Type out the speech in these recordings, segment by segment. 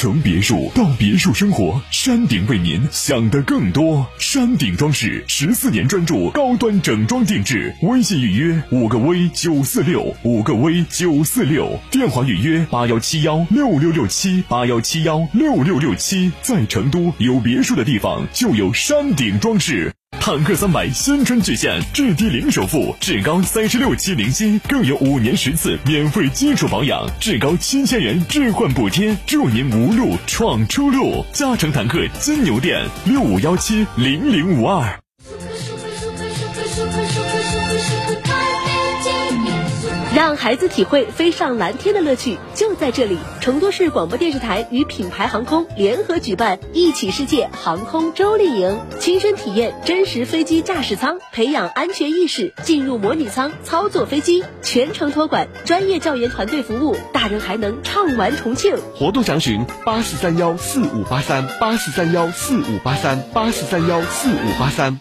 从别墅到别墅生活，山顶为您想的更多。山顶装饰十四年专注高端整装定制，微信预约五个 V 九四六五个 V 九四六，电话预约八幺七幺六六六七八幺七幺六六六七。在成都有别墅的地方就有山顶装饰。坦克三百新春巨献，至低零首付，至高三十六期零息，更有五年十次免费基础保养，至高七千元置换补贴，祝您无路闯出路。嘉诚坦克金牛店六五幺七零零五二。孩子体会飞上蓝天的乐趣，就在这里！成都市广播电视台与品牌航空联合举办“一起世界”航空周丽营，亲身体验真实飞机驾驶舱，培养安全意识，进入模拟舱操作飞机，全程托管，专业教研团队服务，大人还能畅玩重庆。活动详询八四三幺四五八三八四三幺四五八三八四三幺四五八三。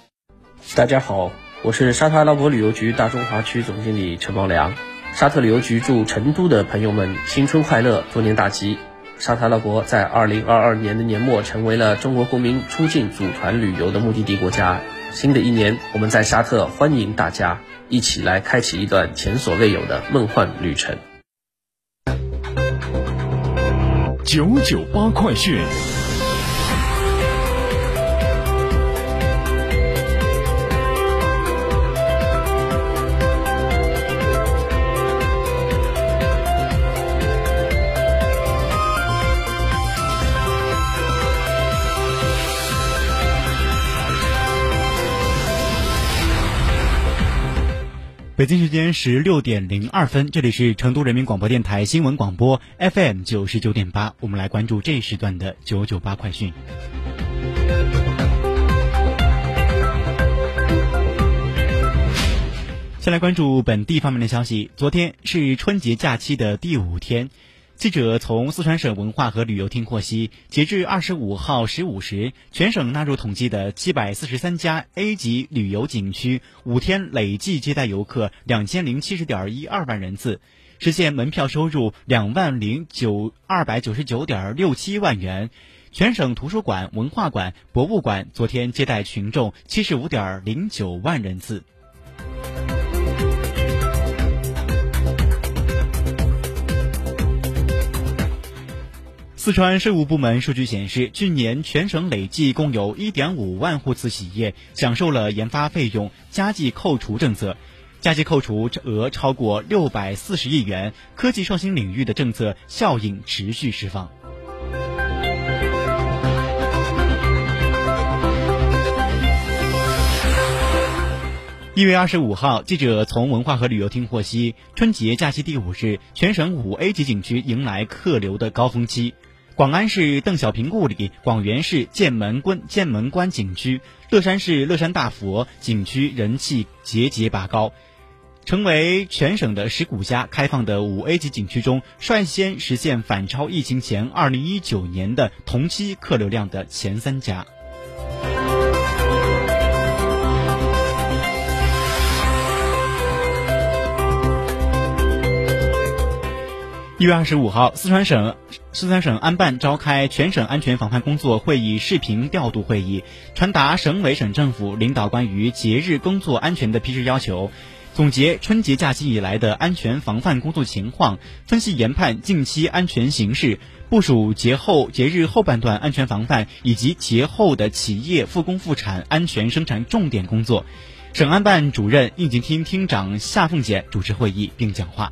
大家好，我是沙特阿拉伯旅游局大中华区总经理陈茂良。沙特旅游局祝成都的朋友们新春快乐，兔年大吉！沙特阿拉伯在二零二二年的年末成为了中国公民出境组团旅游的目的地国家。新的一年，我们在沙特欢迎大家一起来开启一段前所未有的梦幻旅程。九九八快讯。北京时间十六点零二分，这里是成都人民广播电台新闻广播 FM 九十九点八，我们来关注这一时段的九九八快讯。先来关注本地方面的消息，昨天是春节假期的第五天。记者从四川省文化和旅游厅获悉，截至二十五号十五时，全省纳入统计的七百四十三家 A 级旅游景区，五天累计接待游客两千零七十点一二万人次，实现门票收入两万零九二百九十九点六七万元。全省图书馆、文化馆、博物馆昨天接待群众七十五点零九万人次。四川税务部门数据显示，去年全省累计共有1.5万户次企业享受了研发费用加计扣除政策，加计扣除额超过640亿元，科技创新领域的政策效应持续释放。一月二十五号，记者从文化和旅游厅获悉，春节假期第五日，全省五 A 级景区迎来客流的高峰期。广安市邓小平故里、广元市剑门关剑门关景区、乐山市乐山大佛景区人气节节拔高，成为全省的十五家开放的五 A 级景区中，率先实现反超疫情前二零一九年的同期客流量的前三家。一月二十五号，四川省四川省安办召开全省安全防范工作会议视频调度会议，传达省委省政府领导关于节日工作安全的批示要求，总结春节假期以来的安全防范工作情况，分析研判近期安全形势，部署节后节日后半段安全防范以及节后的企业复工复产安全生产重点工作。省安办主任、应急厅厅长夏凤姐主持会议并讲话。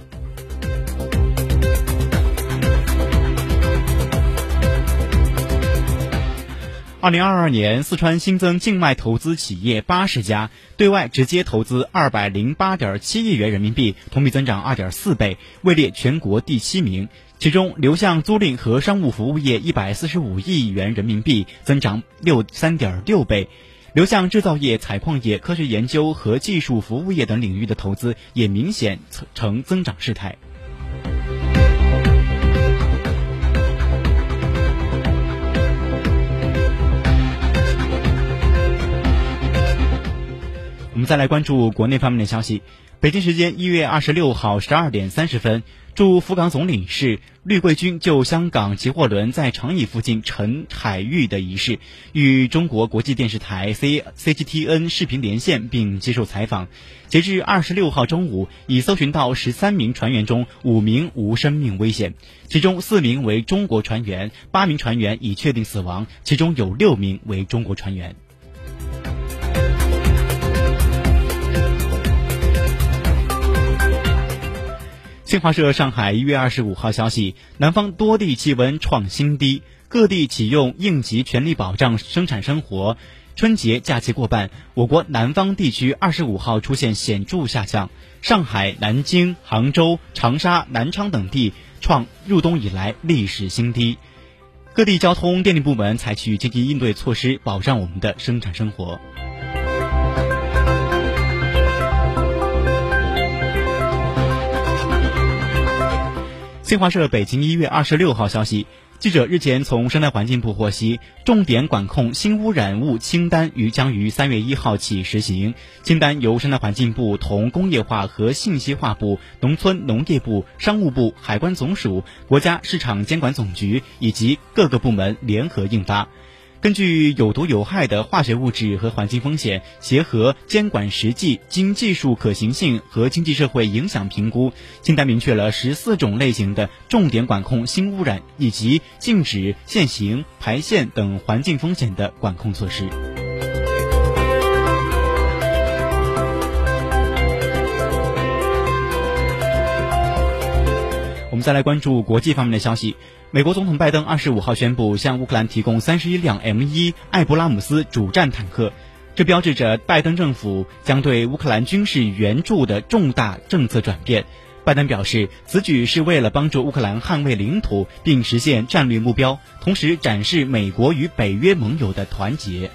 二零二二年，四川新增境外投资企业八十家，对外直接投资二百零八点七亿元人民币，同比增长二点四倍，位列全国第七名。其中，流向租赁和商务服务业一百四十五亿元人民币，增长六三点六倍；流向制造业、采矿业、科学研究和技术服务业等领域的投资也明显呈增长势态。再来关注国内方面的消息。北京时间一月二十六号十二点三十分，驻福冈总领事绿桂军就香港集货轮在长椅附近沉海域的仪式，与中国国际电视台 C CGTN 视频连线并接受采访。截至二十六号中午，已搜寻到十三名船员中五名无生命危险，其中四名为中国船员，八名船员已确定死亡，其中有六名为中国船员。新华社上海一月二十五号消息，南方多地气温创新低，各地启用应急全力保障生产生活。春节假期过半，我国南方地区二十五号出现显著下降，上海、南京、杭州、长沙、南昌等地创入冬以来历史新低。各地交通电力部门采取积极应对措施，保障我们的生产生活。新华社北京一月二十六号消息，记者日前从生态环境部获悉，重点管控新污染物清单于将于三月一号起实行。清单由生态环境部同工业化和信息化部、农村农业部、商务部、海关总署、国家市场监管总局以及各个部门联合印发。根据有毒有害的化学物质和环境风险，结合监管实际、经技术可行性和经济社会影响评估，清单明确了十四种类型的重点管控新污染以及禁止限行、排线等环境风险的管控措施。我们再来关注国际方面的消息。美国总统拜登二十五号宣布向乌克兰提供三十一辆 M 一艾布拉姆斯主战坦克，这标志着拜登政府将对乌克兰军事援助的重大政策转变。拜登表示，此举是为了帮助乌克兰捍卫领土并实现战略目标，同时展示美国与北约盟友的团结。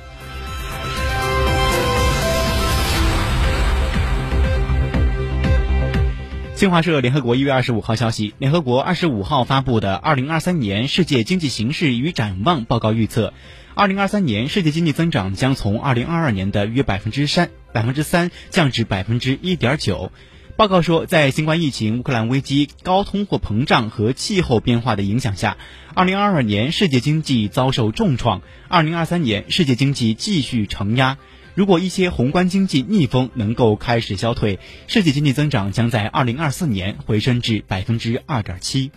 新华社联合国一月二十五号消息，联合国二十五号发布的《二零二三年世界经济形势与展望》报告预测，二零二三年世界经济增长将从二零二二年的约百分之三百分之三降至百分之一点九。报告说，在新冠疫情、乌克兰危机、高通货膨胀和气候变化的影响下，二零二二年世界经济遭受重创，二零二三年世界经济继续承压。如果一些宏观经济逆风能够开始消退，世界经济增长将在二零二四年回升至百分之二点七。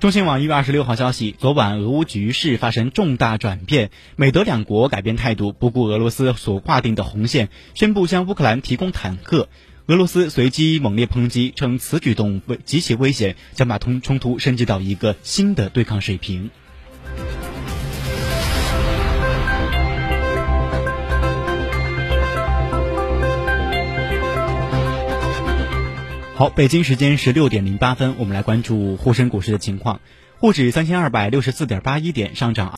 中新网一月二十六号消息，昨晚俄乌局势发生重大转变，美德两国改变态度，不顾俄罗斯所划定的红线，宣布向乌克兰提供坦克。俄罗斯随即猛烈抨击，称此举动危极其危险，将把通冲突升级到一个新的对抗水平。好，北京时间十六点零八分，我们来关注沪深股市的情况，沪指三千二百六十四点八一点，上涨。